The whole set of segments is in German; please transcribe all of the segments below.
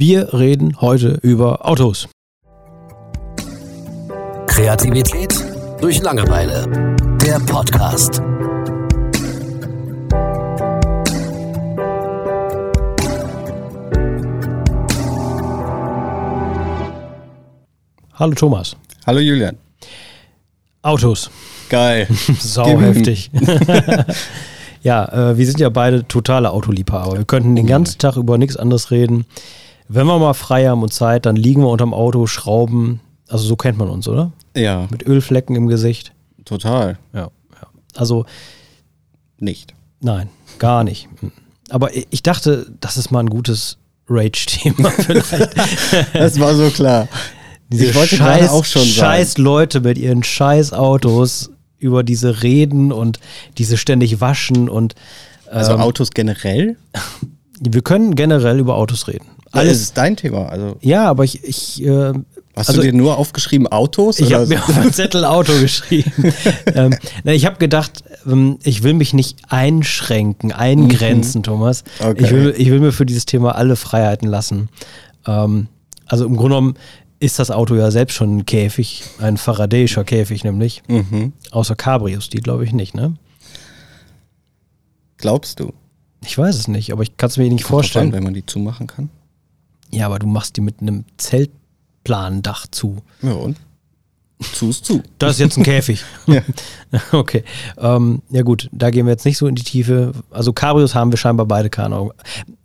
Wir reden heute über Autos. Kreativität durch Langeweile. Der Podcast. Hallo Thomas. Hallo Julian. Autos. Geil. Sau heftig. ja, äh, wir sind ja beide totale Autoliebhaber. Wir könnten den ganzen Tag über nichts anderes reden. Wenn wir mal frei haben und Zeit, dann liegen wir unterm Auto, schrauben. Also so kennt man uns, oder? Ja, Mit Ölflecken im Gesicht. total. Ja, ja. Also Nicht. nein, gar nicht. Aber ich dachte, das ist mal ein gutes Rage-Thema vielleicht. Das war so klar. Diese Ich wollte gerade auch schon sagen. scheiß Leute mit ihren scheiß Autos über diese Reden und diese ständig waschen und Also ähm, Autos generell? wir können generell über Autos reden. Alles Alles. ist dein Thema. Also Ja, aber ich, ich, äh, hast Also- du dir nur aufgeschrieben Autos? ich habe mir auf den Zettel Auto geschrieben. ähm, ich habe gedacht, ähm, ich will mich nicht einschränken, eingrenzen, Thomas. Mhm. Okay. Ich, will, ich will mir für dieses Thema alle Freiheiten lassen. Ähm, also im Grunde genommen ist das Auto ja selbst schon ein Käfig, ein Faradayischer Käfig nämlich. mhm. Außer Cabrios, die glaube ich nicht, ne? Glaubst du? Ich weiß es nicht, aber ich kann es mir nicht Kommt drauf an, vorstellen. wenn man die zumachen kann. Ja, aber du machst die mit einem Zeltplandach zu. Ja und? Zu ist zu. Das ist jetzt ein Käfig. Ja. Okay. Ähm, ja gut, da gehen wir jetzt nicht so in die Tiefe. Also Cabrios haben wir scheinbar beide keine Ahnung.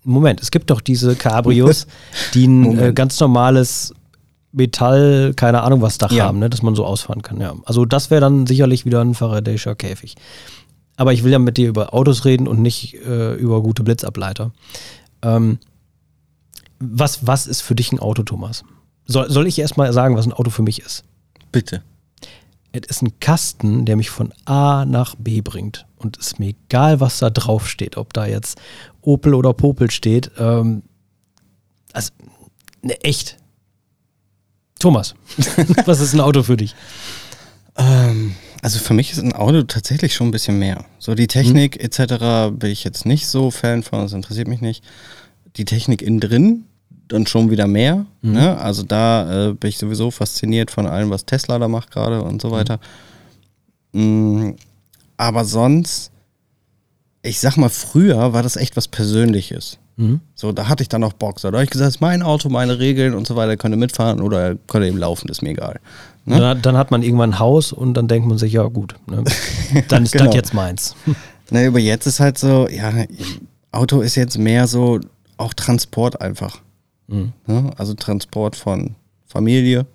Moment, es gibt doch diese Cabrios, die ein äh, ganz normales Metall, keine Ahnung was Dach Ja. haben, ne, dass man so ausfahren kann. Ja. Also das wäre dann sicherlich wieder ein Faradayischer Käfig. Aber ich will ja mit dir über Autos reden und nicht äh, über gute Blitzableiter. Ähm, was, was ist für dich ein Auto, Thomas? Soll, soll ich erstmal sagen, was ein Auto für mich ist? Bitte. Es ist ein Kasten, der mich von A nach B bringt. Und es ist mir egal, was da drauf steht, ob da jetzt Opel oder Popel steht. Ähm, also, ne, echt. Thomas, was ist ein Auto für dich? Ähm, also für mich ist ein Auto tatsächlich schon ein bisschen mehr. So die Technik etc. bin ich jetzt nicht so Fan von, das interessiert mich nicht. Die Technik innen drin dann schon wieder mehr. Ne? Also da äh, bin ich sowieso fasziniert von allem, was Tesla da macht gerade und so weiter. Mm, aber sonst, ich sag mal, früher war das echt was Persönliches. Mhm. So, da hatte ich dann auch Bock. Da habe ich gesagt, es ist mein Auto, meine Regeln und so weiter, könnt ihr mitfahren oder könnt ihr eben laufen, ist mir egal. Ne? Dann, dann hat man irgendwann ein Haus und dann denkt man sich, ja gut, ne? dann ist Genau. das jetzt meins. Ne, aber jetzt ist halt so, ja, Auto ist jetzt mehr so auch Transport einfach. Mhm. Ne? Also Transport von Familie,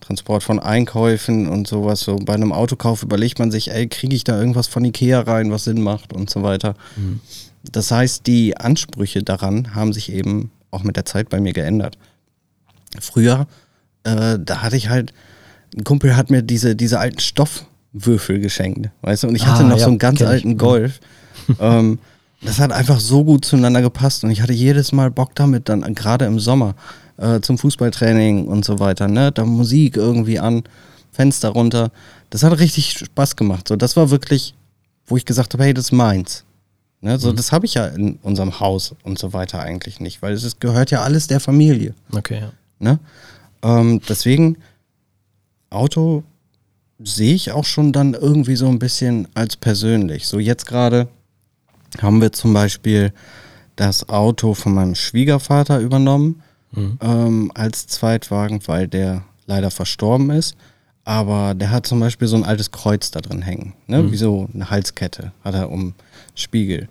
Transport von Einkäufen und sowas. So bei einem Autokauf überlegt man sich, ey, kriege ich da irgendwas von Ikea rein, was Sinn macht und so weiter. Das heißt, die Ansprüche daran haben sich eben auch mit der Zeit bei mir geändert. Früher, äh, da hatte ich halt, ein Kumpel hat mir diese, diese alten Stoffwürfel geschenkt, weißt du, und ich hatte Ah, noch ja, so einen ganz kenn ich. alten Golf. ähm, das hat einfach so gut zueinander gepasst und ich hatte jedes Mal Bock damit, dann gerade im Sommer äh, zum Fußballtraining und so weiter, ne, da Musik irgendwie an, Fenster runter. Das hat richtig Spaß gemacht. So, das war wirklich, wo ich gesagt habe, hey, das ist meins. Ne, so, das habe ich ja in unserem Haus und so weiter eigentlich nicht, weil es ist, gehört ja alles der Familie. Okay, ja. Ne? Ähm, deswegen, Auto sehe ich auch schon dann irgendwie so ein bisschen als persönlich. So jetzt gerade haben wir zum Beispiel das Auto von meinem Schwiegervater übernommen ähm, als Zweitwagen, weil der leider verstorben ist. Aber der hat zum Beispiel so ein altes Kreuz da drin hängen. Ne? Wie so eine Halskette hat er um Spiegel.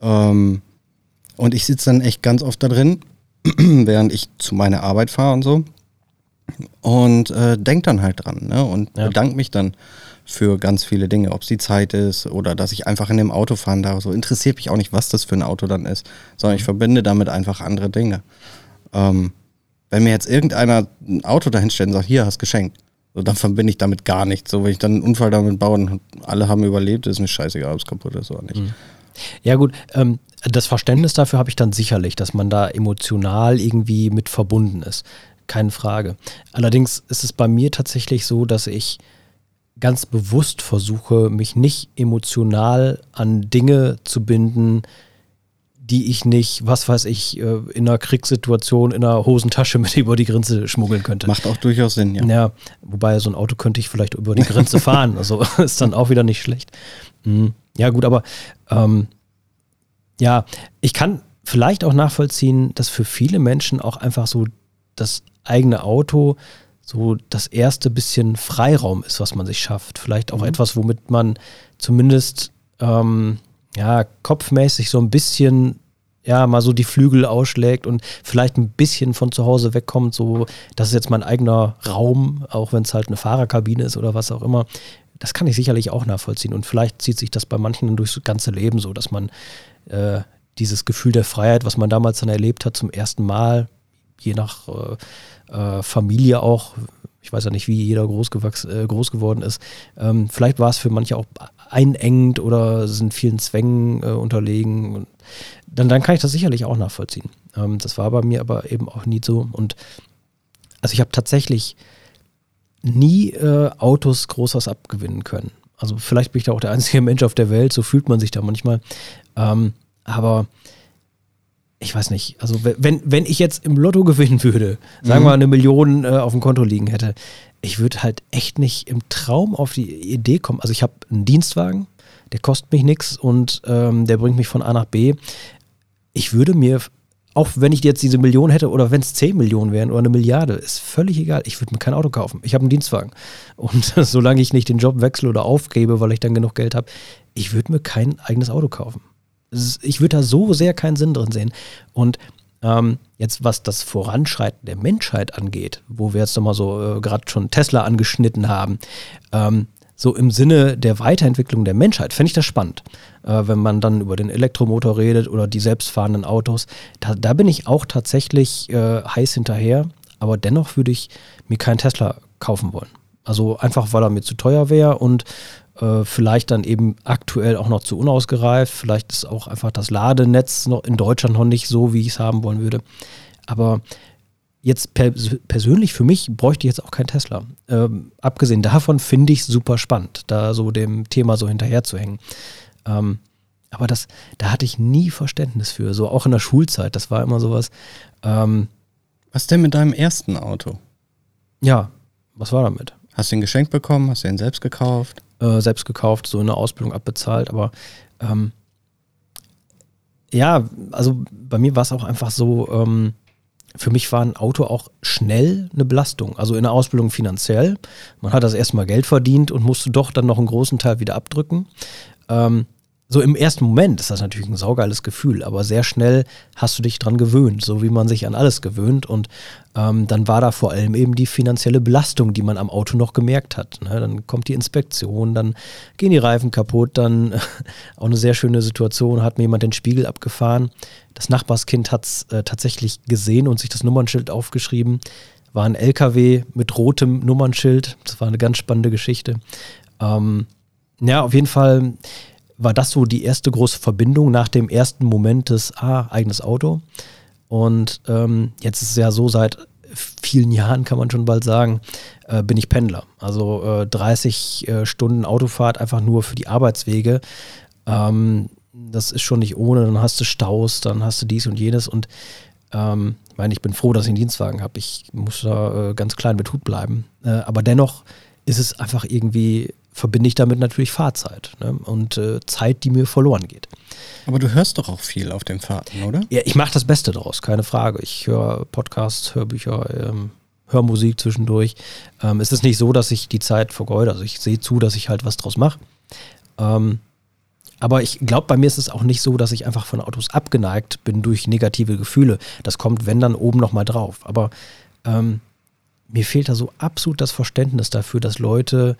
Ähm, und ich sitze dann echt ganz oft da drin, während ich zu meiner Arbeit fahre und so. Und äh, denk dann halt dran, ne? Und Ja. bedanke mich dann für ganz viele Dinge, ob es die Zeit ist oder dass ich einfach in dem Auto fahren darf. So interessiert mich auch nicht, was das für ein Auto dann ist, sondern ich verbinde damit einfach andere Dinge. Ähm, wenn mir jetzt irgendeiner ein Auto dahinstellt und sagt, hier, hast geschenkt, so, dann verbinde ich damit gar nichts. So, wenn ich dann einen Unfall damit baue und alle haben überlebt, ist mir scheißegal, ob es kaputt ist oder nicht. Ja gut, ähm, das Verständnis dafür habe ich dann sicherlich, dass man da emotional irgendwie mit verbunden ist. Keine Frage. Allerdings ist es bei mir tatsächlich so, dass ich ganz bewusst versuche, mich nicht emotional an Dinge zu binden, die ich nicht, was weiß ich, äh, in einer Kriegssituation in einer Hosentasche mit über die Grenze schmuggeln könnte. Macht auch durchaus Sinn, ja. Ja, wobei so ein Auto könnte ich vielleicht über die Grenze fahren. Also ist dann auch wieder nicht schlecht. Mhm. Ja, gut, aber ähm, ja, ich kann vielleicht auch nachvollziehen, dass für viele Menschen auch einfach so das eigene Auto so das erste bisschen Freiraum ist, was man sich schafft. Vielleicht auch mhm. etwas, womit man zumindest ähm, ja, kopfmäßig so ein bisschen ja, mal so die Flügel ausschlägt und vielleicht ein bisschen von zu Hause wegkommt, so, das ist jetzt mein eigener Raum, auch wenn es halt eine Fahrerkabine ist oder was auch immer. Das kann ich sicherlich auch nachvollziehen. Und vielleicht zieht sich das bei manchen durchs ganze Leben so, dass man äh, dieses Gefühl der Freiheit, was man damals dann erlebt hat, zum ersten Mal, je nach äh, äh, Familie auch, ich weiß ja nicht, wie jeder groß, äh, groß geworden ist, ähm, vielleicht war es für manche auch einengend oder sind vielen Zwängen äh, unterlegen. Dann, dann kann ich das sicherlich auch nachvollziehen. Ähm, das war bei mir aber eben auch nie so. Und also ich habe tatsächlich nie äh, Autos groß was abgewinnen können. Also vielleicht bin ich da auch der einzige Mensch auf der Welt, so fühlt man sich da manchmal. Ähm, aber ich weiß nicht, also wenn, wenn ich jetzt im Lotto gewinnen würde, sagen wir mhm. eine Million äh, auf dem Konto liegen hätte, ich würde halt echt nicht im Traum auf die Idee kommen. Also ich habe einen Dienstwagen, der kostet mich nichts und ähm, der bringt mich von A nach B. Ich würde mir, auch wenn ich jetzt diese Million hätte oder wenn es 10 Millionen wären oder eine Milliarde, ist völlig egal. Ich würde mir kein Auto kaufen. Ich habe einen Dienstwagen. Und solange ich nicht den Job wechsle oder aufgebe, weil ich dann genug Geld habe, ich würde mir kein eigenes Auto kaufen ich würde da so sehr keinen Sinn drin sehen. Und ähm, jetzt, was das Voranschreiten der Menschheit angeht, wo wir jetzt nochmal so äh, gerade schon Tesla angeschnitten haben, ähm, so im Sinne der Weiterentwicklung der Menschheit, fände ich das spannend, äh, wenn man dann über den Elektromotor redet oder die selbstfahrenden Autos. Da, da bin ich auch tatsächlich äh, heiß hinterher, aber dennoch würde ich mir keinen Tesla kaufen wollen. Also einfach, weil er mir zu teuer wäre und äh, vielleicht dann eben aktuell auch noch zu unausgereift. Vielleicht ist auch einfach das Ladenetz noch in Deutschland noch nicht so, wie ich es haben wollen würde. Aber jetzt per persönlich für mich bräuchte ich jetzt auch kein Tesla. Ähm, abgesehen davon finde ich es super spannend, da so dem Thema so hinterher zu hängen. Ähm, aber das, da hatte ich nie Verständnis für, so auch in der Schulzeit. Das war immer sowas. Ähm, was denn mit deinem ersten Auto? Ja, was war damit? Hast du ihn geschenkt bekommen? Hast du ihn selbst gekauft? Äh, selbst gekauft, so in der Ausbildung abbezahlt, aber ähm, ja, also bei mir war es auch einfach so, ähm, für mich war ein Auto auch schnell eine Belastung. Also in der Ausbildung finanziell. Man hat das erstmal Geld verdient und musste doch dann noch einen großen Teil wieder abdrücken. Ähm, so im ersten Moment ist das natürlich ein saugeiles Gefühl, aber sehr schnell hast du dich dran gewöhnt, so wie man sich an alles gewöhnt. Und ähm, dann war da vor allem eben die finanzielle Belastung, die man am Auto noch gemerkt hat. Ne? Dann kommt die Inspektion, dann gehen die Reifen kaputt, dann auch eine sehr schöne Situation, hat mir jemand den Spiegel abgefahren. Das Nachbarskind hat es äh, tatsächlich gesehen und sich das Nummernschild aufgeschrieben. War ein LKW mit rotem Nummernschild. Das war eine ganz spannende Geschichte. Ähm, ja, auf jeden Fall war das so die erste große Verbindung nach dem ersten Moment des, ah, eigenes Auto. Und ähm, jetzt ist es ja so, seit vielen Jahren kann man schon bald sagen, äh, bin ich Pendler. Also äh, 30 äh, Stunden Autofahrt einfach nur für die Arbeitswege. Ähm, das ist schon nicht ohne. Dann hast du Staus, dann hast du dies und jenes. Und ähm, ich meine, ich bin froh, dass ich einen Dienstwagen habe. Ich muss da äh, ganz klein mit Hut bleiben. Äh, aber dennoch ist es einfach irgendwie verbinde ich damit natürlich Fahrzeit ne? und äh, Zeit, die mir verloren geht. Aber du hörst doch auch viel auf den Fahrten, oder? Ja, ich mache das Beste daraus, keine Frage. Ich höre Podcasts, Hörbücher, ähm, höre Musik zwischendurch. Ähm, es ist nicht so, dass ich die Zeit vergeude. Also ich sehe zu, dass ich halt was draus mache. Ähm, aber ich glaube, bei mir ist es auch nicht so, dass ich einfach von Autos abgeneigt bin durch negative Gefühle. Das kommt, wenn dann oben nochmal drauf. Aber ähm, mir fehlt da so absolut das Verständnis dafür, dass Leute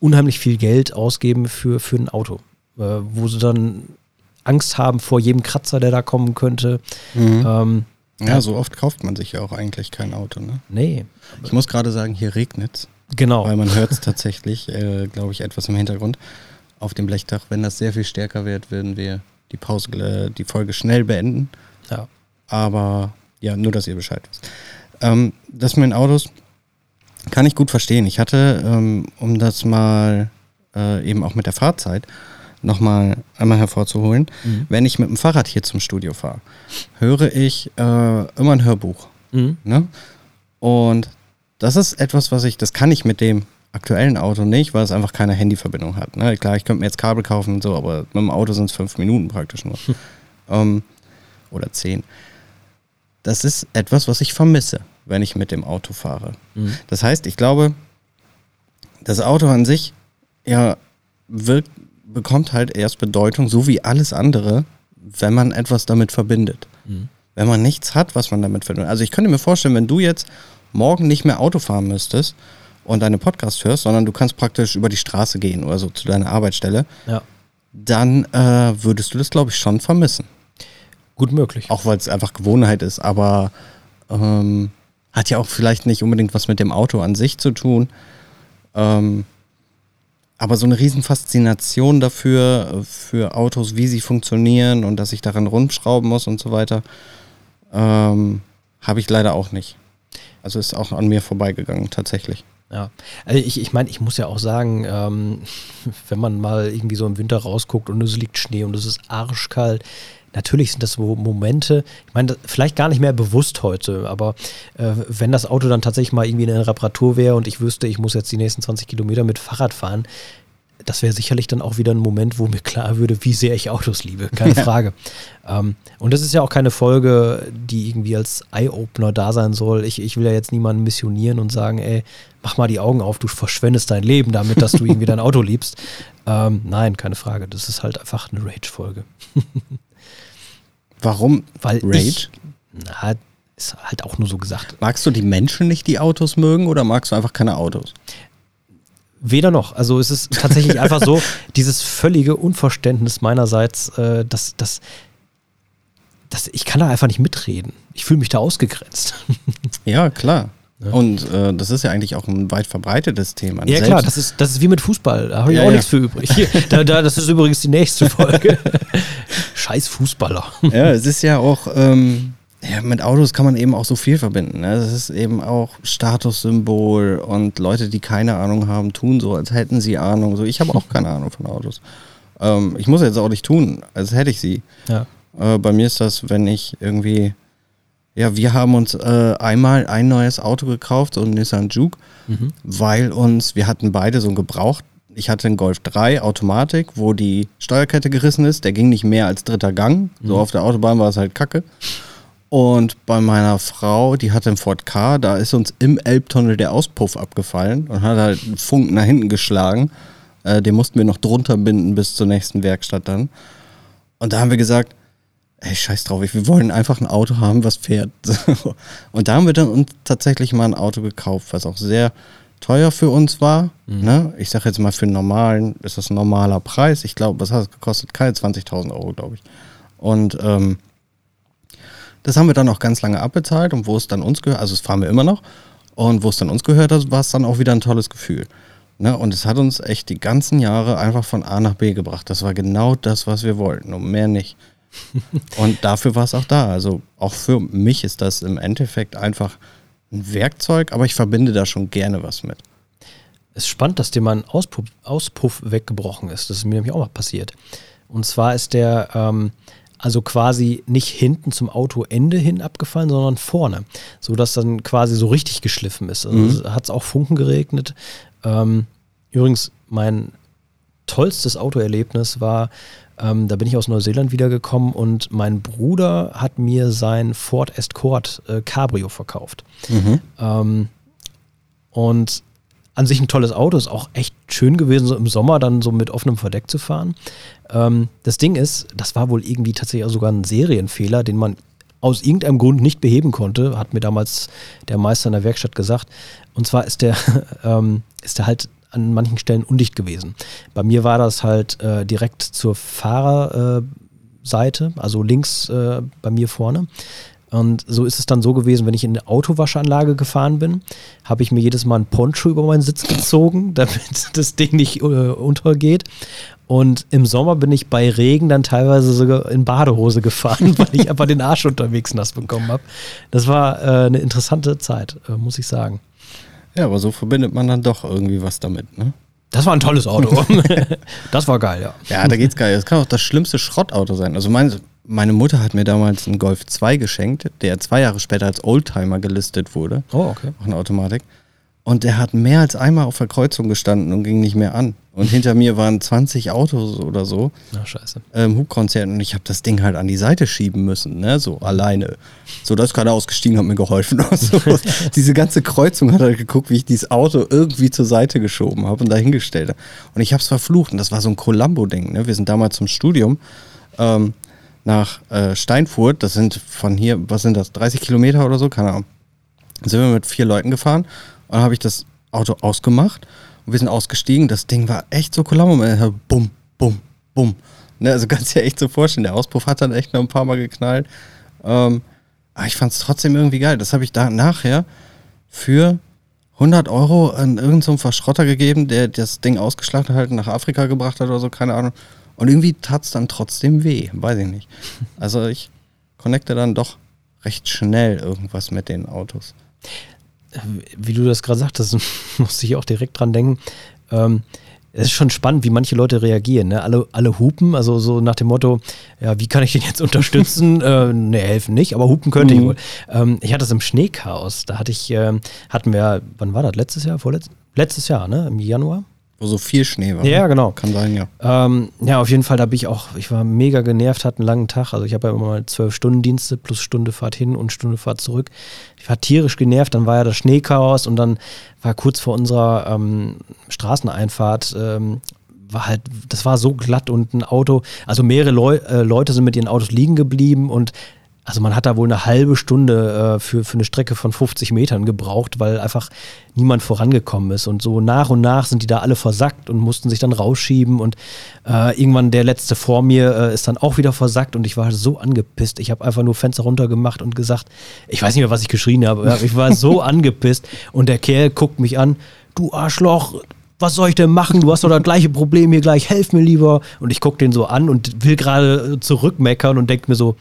unheimlich viel Geld ausgeben für, für ein Auto, äh, wo sie dann Angst haben vor jedem Kratzer, der da kommen könnte. Mhm. Ähm, ja, ja, so oft kauft man sich ja auch eigentlich kein Auto, ne? Nee. Ich muss gerade sagen, hier regnet es. Genau. Weil man hört es tatsächlich, äh, glaube ich, etwas im Hintergrund auf dem Blechdach. Wenn das sehr viel stärker wird, würden wir die Pause, äh, die Folge schnell beenden. Ja. Aber ja, nur, dass ihr Bescheid wisst. Ähm, das mit den Autos, kann ich gut verstehen. Ich hatte, ähm, um das mal äh, eben auch mit der Fahrzeit, nochmal einmal hervorzuholen. Wenn ich mit dem Fahrrad hier zum Studio fahre, höre ich äh, immer ein Hörbuch. Mhm. Ne? Und das ist etwas, was ich, das kann ich mit dem aktuellen Auto nicht, weil es einfach keine Handyverbindung hat. Ne? Klar, ich könnte mir jetzt Kabel kaufen und so, aber mit dem Auto sind es fünf Minuten praktisch nur. ähm, oder zehn. Das ist etwas, was ich vermisse, wenn ich mit dem Auto fahre. Das heißt, ich glaube, das Auto an sich, ja, wirkt, bekommt halt erst Bedeutung, so wie alles andere, wenn man etwas damit verbindet. Wenn man nichts hat, was man damit verbindet. Also ich könnte mir vorstellen, wenn du jetzt morgen nicht mehr Auto fahren müsstest und deine Podcast hörst, sondern du kannst praktisch über die Straße gehen oder so zu deiner Arbeitsstelle, Ja, dann äh, würdest du das, glaube ich, schon vermissen. gut möglich. Auch weil es einfach Gewohnheit ist, aber ähm, hat ja auch vielleicht nicht unbedingt was mit dem Auto an sich zu tun. Ähm, aber so eine Riesenfaszination dafür, für Autos, wie sie funktionieren und dass ich daran rumschrauben muss und so weiter, ähm, habe ich leider auch nicht. Also ist auch an mir vorbeigegangen, tatsächlich. Ja, also ich, ich meine, ich muss ja auch sagen, ähm, wenn man mal irgendwie so im Winter rausguckt und es liegt Schnee und es ist arschkalt, natürlich sind das so Momente, ich meine, vielleicht gar nicht mehr bewusst heute, aber äh, wenn das Auto dann tatsächlich mal irgendwie in einer Reparatur wäre und ich wüsste, ich muss jetzt die nächsten 20 Kilometer mit Fahrrad fahren, das wäre sicherlich dann auch wieder ein Moment, wo mir klar würde, wie sehr ich Autos liebe, keine Frage. Ähm, und das ist ja auch keine Folge, die irgendwie als Eye-Opener da sein soll. Ich, ich will ja jetzt niemanden missionieren und sagen, ey, mach mal die Augen auf, du verschwendest dein Leben damit, dass du irgendwie dein Auto liebst. Ähm, nein, keine Frage. Das ist halt einfach eine Rage-Folge. Warum Weil Rage? Ich, na, ist halt auch nur so gesagt. Magst du die Menschen nicht, die Autos mögen, oder magst du einfach keine Autos? Weder noch. Also es ist tatsächlich einfach so, dieses völlige Unverständnis meinerseits, äh, dass, dass, dass ich kann da einfach nicht mitreden. Ich fühle mich da ausgegrenzt. Ja, klar. Und äh, das ist ja eigentlich auch ein weit verbreitetes Thema. Ja Selbst- klar, das ist, das ist wie mit Fußball. Da habe ich Ja, auch ja. nichts für übrig. Hier, da, da, das ist übrigens die nächste Folge. Scheiß Fußballer. Ja, es ist ja auch, ähm, ja, mit Autos kann man eben auch so viel verbinden. Ne? Es ist eben auch Statussymbol und Leute, die keine Ahnung haben, tun so, als hätten sie Ahnung. So, ich habe auch keine Ahnung von Autos. Ähm, ich muss jetzt auch nicht tun, als hätte ich sie. Ja. Äh, bei mir ist das, wenn ich irgendwie, ja, wir haben uns äh, einmal ein neues Auto gekauft, so ein Nissan Juke, weil uns, wir hatten beide so ein Gebraucht. Ich hatte einen Golf 3 Automatik, wo die Steuerkette gerissen ist. Der ging nicht mehr als dritter Gang. So auf der Autobahn war es halt kacke. Und bei meiner Frau, die hatte einen Ford K, da ist uns im Elbtunnel der Auspuff abgefallen und hat halt einen Funken nach hinten geschlagen. Äh, den mussten wir noch drunter binden bis zur nächsten Werkstatt dann. Und da haben wir gesagt, ey, scheiß drauf, wir wollen einfach ein Auto haben, was fährt. Und da haben wir dann uns tatsächlich mal ein Auto gekauft, was auch sehr teuer für uns war. Ne? Ich sage jetzt mal, für einen normalen ist das ein normaler Preis. Ich glaube, was hat es gekostet? Keine 20.000 Euro, glaube ich. Und ähm, das haben wir dann auch ganz lange abbezahlt und wo es dann uns gehört, also das fahren wir immer noch. Und wo es dann uns gehört hat, war es dann auch wieder ein tolles Gefühl. Ne? Und es hat uns echt die ganzen Jahre einfach von A nach B gebracht. Das war genau das, was wir wollten und mehr nicht. und dafür war es auch da. Also auch für mich ist das im Endeffekt einfach ein Werkzeug, aber ich verbinde da schon gerne was mit. Es ist spannend, dass dir mal ein Auspuff, Auspuff weggebrochen ist. Das ist mir nämlich auch mal passiert. Und zwar ist der ähm, also quasi nicht hinten zum Autoende hin abgefallen, sondern vorne, so dass dann quasi so richtig geschliffen ist. Also hat es auch Funken geregnet. Ähm, übrigens, mein tollstes Autoerlebnis war, ähm, da bin ich aus Neuseeland wiedergekommen und mein Bruder hat mir sein Ford Escort äh, Cabrio verkauft. Ähm, und an sich ein tolles Auto, ist auch echt schön gewesen, so im Sommer dann so mit offenem Verdeck zu fahren. Ähm, das Ding ist, das war wohl irgendwie tatsächlich auch sogar ein Serienfehler, den man aus irgendeinem Grund nicht beheben konnte, hat mir damals der Meister in der Werkstatt gesagt. Und zwar ist der, ähm, ist der halt an manchen Stellen undicht gewesen. Bei mir war das halt äh, direkt zur Fahrerseite, Seite, also links äh, bei mir vorne. Und so ist es dann so gewesen, wenn ich in eine Autowaschanlage gefahren bin, habe ich mir jedes Mal ein Poncho über meinen Sitz gezogen, damit das Ding nicht äh, untergeht. Und im Sommer bin ich bei Regen dann teilweise sogar in Badehose gefahren, weil ich einfach den Arsch unterwegs nass bekommen habe. Das war äh, eine interessante Zeit, äh, muss ich sagen. Ja, aber so verbindet man dann doch irgendwie was damit, ne? Das war ein tolles Auto. das war geil, ja. Ja, da geht's geil. Das kann auch das schlimmste Schrottauto sein. Also meine, meine Mutter hat mir damals einen Golf 2 geschenkt, der zwei Jahre später als Oldtimer gelistet wurde. Oh, okay. Auch eine Automatik. Und der hat mehr als einmal auf der Kreuzung gestanden und ging nicht mehr an. Und hinter mir waren 20 Autos oder so, Na, scheiße. ähm, Hubkonzert. Und ich habe das Ding halt an die Seite schieben müssen, ne? so alleine. So, da ist gerade ausgestiegen, hat mir geholfen. so, diese ganze Kreuzung hat halt geguckt, wie ich dieses Auto irgendwie zur Seite geschoben habe und dahingestellt habe. Und ich habe es verflucht. Und das war so ein Columbo-Ding. Ne? Wir sind damals zum Studium ähm, nach äh, Steinfurt. Das sind von hier, was sind das, 30 Kilometer oder so? Keine Ahnung. Sind wir mit vier Leuten gefahren und dann habe ich das Auto ausgemacht und wir sind ausgestiegen. Das Ding war echt so Columbo. Bumm, bumm, bumm. Ne, also kannst du dir echt so vorstellen. Der Auspuff hat dann echt noch ein paar Mal geknallt. Ähm, aber ich fand es trotzdem irgendwie geil. Das habe ich da nachher für 100 Euro an irgendeinem so Verschrotter gegeben, der das Ding ausgeschlachtet hat, nach Afrika gebracht hat oder so, keine Ahnung. Und irgendwie tat es dann trotzdem weh, weiß ich nicht. Also ich connecte dann doch recht schnell irgendwas mit den Autos. Wie du das gerade sagtest, musste ich auch direkt dran denken. Ähm, es ist schon spannend, wie manche Leute reagieren. Ne? Alle, alle hupen, also so nach dem Motto, ja, wie kann ich den jetzt unterstützen? äh, ne, helfen nicht, aber hupen könnte ich Mhm. wohl. Ähm, ich hatte es im Schneechaos. Da hatte ich, ähm, hatten wir, wann war das? Letztes Jahr? Vorletztes? Letztes Jahr, ne? Im Januar? Wo so viel Schnee war. Ja, genau. Kann sein, ja. Ähm, ja, auf jeden Fall, da bin ich auch, ich war mega genervt, hatte einen langen Tag. Also ich habe ja immer mal zwölf Stunden Dienste plus Stunde Fahrt hin und Stunde Fahrt zurück. Ich war tierisch genervt, dann war ja das Schneechaos und dann war kurz vor unserer ähm, Straßeneinfahrt, ähm, war halt, das war so glatt und ein Auto, also mehrere Leu äh, Leute sind mit ihren Autos liegen geblieben und also man hat da wohl eine halbe Stunde äh, für, für eine Strecke von 50 Metern gebraucht, weil einfach niemand vorangekommen ist. Und so nach und nach sind die da alle versackt und mussten sich dann rausschieben. Und äh, irgendwann der letzte vor mir äh, ist dann auch wieder versackt und ich war so angepisst. Ich habe einfach nur Fenster runtergemacht und gesagt, ich weiß nicht mehr, was ich geschrien habe, ich war so angepisst. Und der Kerl guckt mich an, du Arschloch, was soll ich denn machen? Du hast doch das gleiche Problem hier gleich, helf mir lieber. Und ich gucke den so an und will gerade äh, zurückmeckern und denke mir so,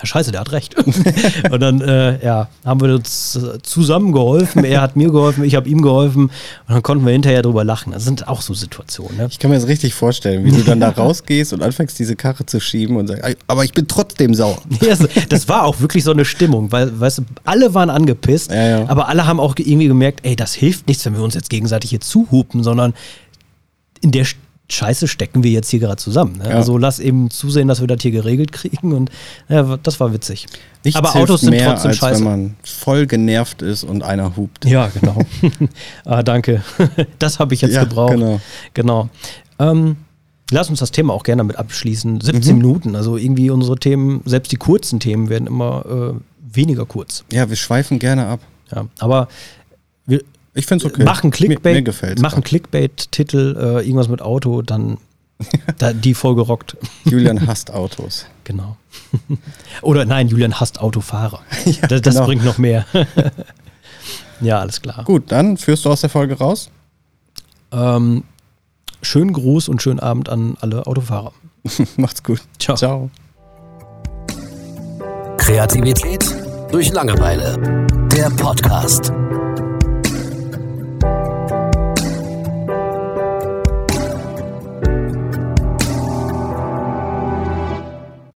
ja, scheiße, der hat recht. und dann, äh, ja, haben wir uns äh, zusammen geholfen. Er hat mir geholfen, ich habe ihm geholfen. Und dann konnten wir hinterher drüber lachen. Das sind auch so Situationen. Ne? Ich kann mir das richtig vorstellen, wie du dann da rausgehst und anfängst, diese Karre zu schieben und sagst, aber ich bin trotzdem sauer. So- das war auch wirklich so eine Stimmung, weil, weißt du, alle waren angepisst, Ja, ja. aber alle haben auch irgendwie gemerkt, ey, das hilft nichts, wenn wir uns jetzt gegenseitig hier zuhupen, sondern in der Sch- Scheiße stecken wir jetzt hier gerade zusammen. Ne? Ja. Also lass eben zusehen, dass wir das hier geregelt kriegen und ja, das war witzig. Nichts aber Autos sind mehr, trotzdem als scheiße. wenn man voll genervt ist und einer hupt. Ja, genau. ah, danke. Das habe ich jetzt Ja, gebraucht. genau. genau. Ähm, lass uns das Thema auch gerne damit abschließen. 17 Mhm. Minuten, also irgendwie unsere Themen, selbst die kurzen Themen werden immer äh, weniger kurz. Ja, wir schweifen gerne ab. Ja, aber wir Ich finde es okay. machen Clickbait, Mir, mir machen Clickbait-Titel, äh, irgendwas mit Auto, dann da, die Folge rockt. Julian hasst Autos. Genau. Oder nein, Julian hasst Autofahrer. das das genau. bringt noch mehr. ja, alles klar. Gut, dann führst du aus der Folge raus. Ähm, schönen Gruß und schönen Abend an alle Autofahrer. Macht's gut. Ciao. Ciao. Kreativität durch Langeweile. Der Podcast.